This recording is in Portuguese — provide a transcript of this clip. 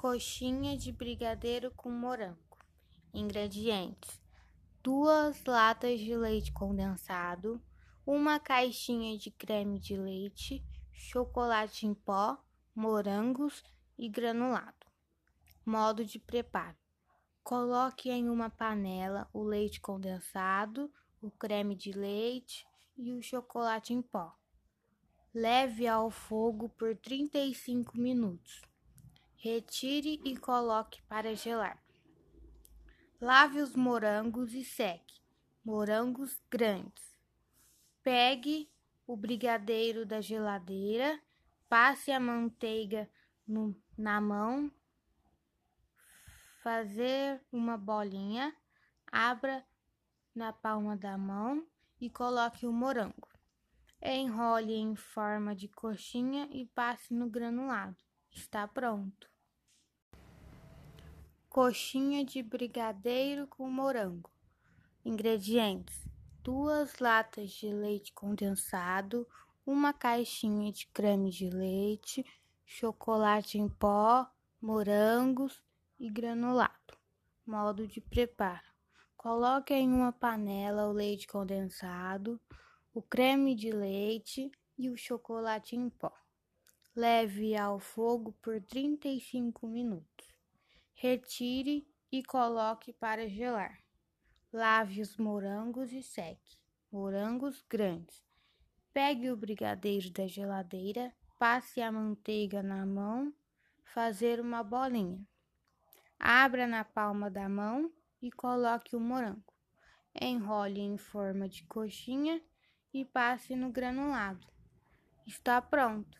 Coxinha de brigadeiro com morango. Ingredientes: duas latas de leite condensado, uma caixinha de creme de leite, chocolate em pó, morangos e granulado. Modo de preparo: coloque em uma panela o leite condensado, o creme de leite e o chocolate em pó. Leve ao fogo por 35 minutos. Retire e coloque para gelar. Lave os morangos e seque. Morangos grandes. Pegue o brigadeiro da geladeira, passe a manteiga no, na mão, fazer uma bolinha, abra na palma da mão e coloque o morango. Enrole em forma de coxinha e passe no granulado. Está pronto. Coxinha de brigadeiro com morango. Ingredientes: duas latas de leite condensado, uma caixinha de creme de leite, chocolate em pó, morangos e granulado. Modo de preparo: coloque em uma panela o leite condensado, o creme de leite e o chocolate em pó. Leve ao fogo por 35 minutos. Retire e coloque para gelar. Lave os morangos e seque. Morangos grandes. Pegue o brigadeiro da geladeira, passe a manteiga na mão, fazer uma bolinha. Abra na palma da mão e coloque o morango. Enrole em forma de coxinha e passe no granulado. Está pronto.